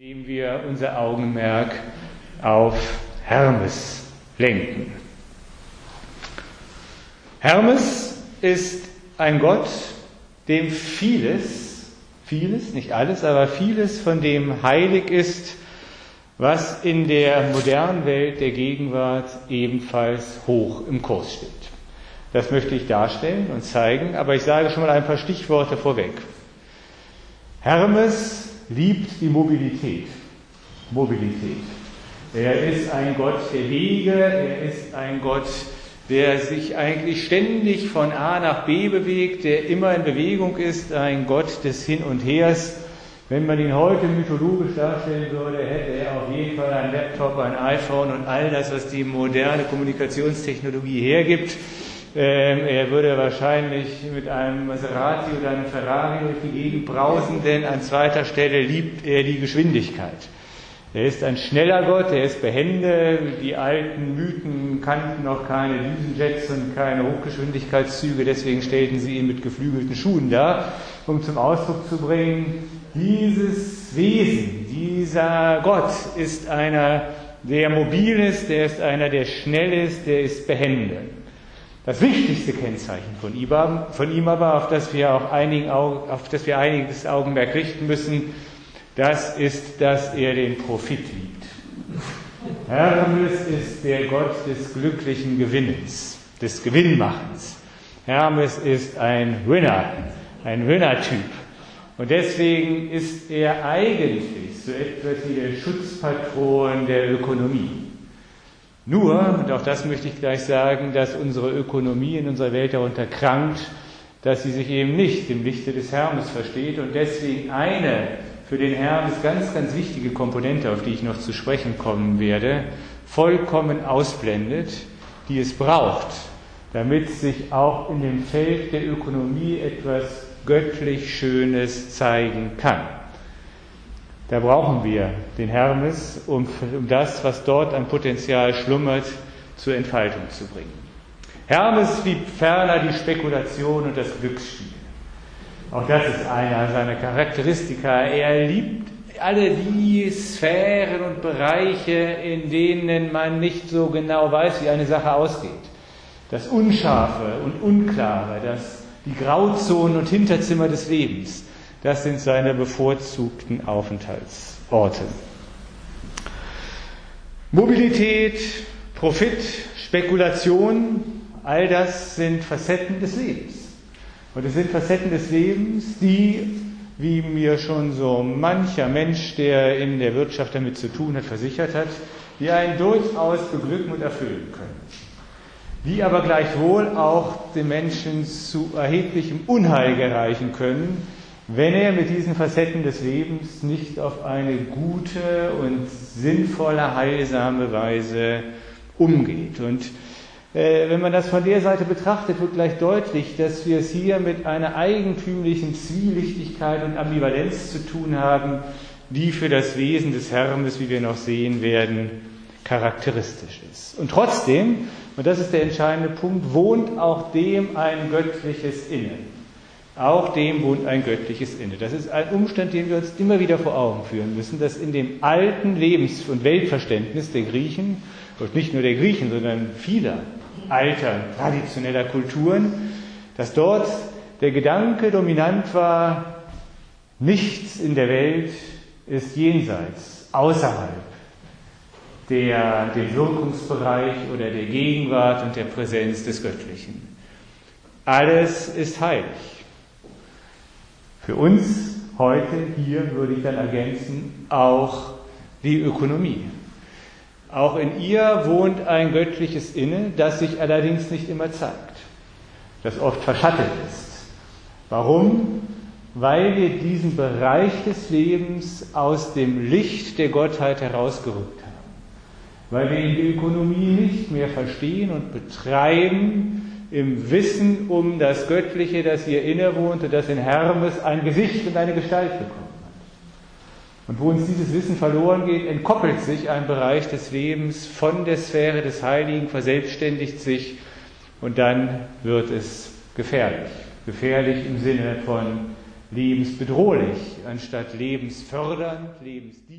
indem wir unser Augenmerk auf Hermes lenken. Hermes ist ein Gott, dem vieles, vieles, nicht alles, aber vieles von dem heilig ist, was in der modernen Welt der Gegenwart ebenfalls hoch im Kurs steht. Das möchte ich darstellen und zeigen, aber ich sage schon mal ein paar Stichworte vorweg. Hermes liebt die Mobilität. Mobilität. Er ist ein Gott der Wege, er ist ein Gott, der sich eigentlich ständig von A nach B bewegt, der immer in Bewegung ist, ein Gott des Hin und Hers. Wenn man ihn heute mythologisch darstellen würde, hätte er auf jeden Fall ein Laptop, ein iPhone und all das, was die moderne Kommunikationstechnologie hergibt. Ähm, er würde wahrscheinlich mit einem Maserati oder einem Ferrari durch die Gegend brausen, denn an zweiter Stelle liebt er die Geschwindigkeit. Er ist ein schneller Gott, er ist behende. Die alten Mythen kannten noch keine Düsenjets und keine Hochgeschwindigkeitszüge, deswegen stellten sie ihn mit geflügelten Schuhen dar, um zum Ausdruck zu bringen, dieses Wesen, dieser Gott ist einer, der mobil ist, der ist einer, der schnell ist, der ist behende. Das wichtigste Kennzeichen von ihm aber, auf das wir auch einigen, auf das wir einiges Augenmerk richten müssen, das ist, dass er den Profit liebt. Hermes ist der Gott des glücklichen Gewinnens, des Gewinnmachens. Hermes ist ein Winner, ein Winner-Typ. Und deswegen ist er eigentlich so etwas wie der Schutzpatron der Ökonomie. Nur, und auch das möchte ich gleich sagen, dass unsere Ökonomie in unserer Welt darunter krankt, dass sie sich eben nicht im Lichte des Hermes versteht und deswegen eine für den Hermes ganz, ganz wichtige Komponente, auf die ich noch zu sprechen kommen werde, vollkommen ausblendet, die es braucht, damit sich auch in dem Feld der Ökonomie etwas göttlich Schönes zeigen kann. Da brauchen wir den Hermes, um, um das, was dort an Potenzial schlummert, zur Entfaltung zu bringen. Hermes liebt ferner die Spekulation und das Glücksspiel. Auch das ist einer seiner Charakteristika. Er liebt alle die Sphären und Bereiche, in denen man nicht so genau weiß, wie eine Sache ausgeht. Das Unscharfe und Unklare, das, die Grauzonen und Hinterzimmer des Lebens. Das sind seine bevorzugten Aufenthaltsorte. Mobilität, Profit, Spekulation, all das sind Facetten des Lebens. Und es sind Facetten des Lebens, die, wie mir schon so mancher Mensch, der in der Wirtschaft damit zu tun hat, versichert hat, die einen durchaus beglücken und erfüllen können. Die aber gleichwohl auch den Menschen zu erheblichem Unheil gereichen können, wenn er mit diesen Facetten des Lebens nicht auf eine gute und sinnvolle, heilsame Weise umgeht. Und äh, wenn man das von der Seite betrachtet, wird gleich deutlich, dass wir es hier mit einer eigentümlichen Zwielichtigkeit und Ambivalenz zu tun haben, die für das Wesen des Hermes, wie wir noch sehen werden, charakteristisch ist. Und trotzdem, und das ist der entscheidende Punkt, wohnt auch dem ein göttliches Innen. Auch dem wohnt ein göttliches Inne. Das ist ein Umstand, den wir uns immer wieder vor Augen führen müssen, dass in dem alten Lebens- und Weltverständnis der Griechen, und nicht nur der Griechen, sondern vieler alter, traditioneller Kulturen, dass dort der Gedanke dominant war, nichts in der Welt ist jenseits, außerhalb der, dem Wirkungsbereich oder der Gegenwart und der Präsenz des Göttlichen. Alles ist heilig. Für uns heute hier würde ich dann ergänzen, auch die Ökonomie. Auch in ihr wohnt ein göttliches Inne, das sich allerdings nicht immer zeigt, das oft verschattet ist. Warum? Weil wir diesen Bereich des Lebens aus dem Licht der Gottheit herausgerückt haben. Weil wir die Ökonomie nicht mehr verstehen und betreiben, im Wissen um das Göttliche, das ihr innewohnt und das in Hermes ein Gesicht und eine Gestalt bekommen hat. Und wo uns dieses Wissen verloren geht, entkoppelt sich ein Bereich des Lebens von der Sphäre des Heiligen, verselbstständigt sich und dann wird es gefährlich. Gefährlich im Sinne von lebensbedrohlich, anstatt lebensfördernd, lebensdienend.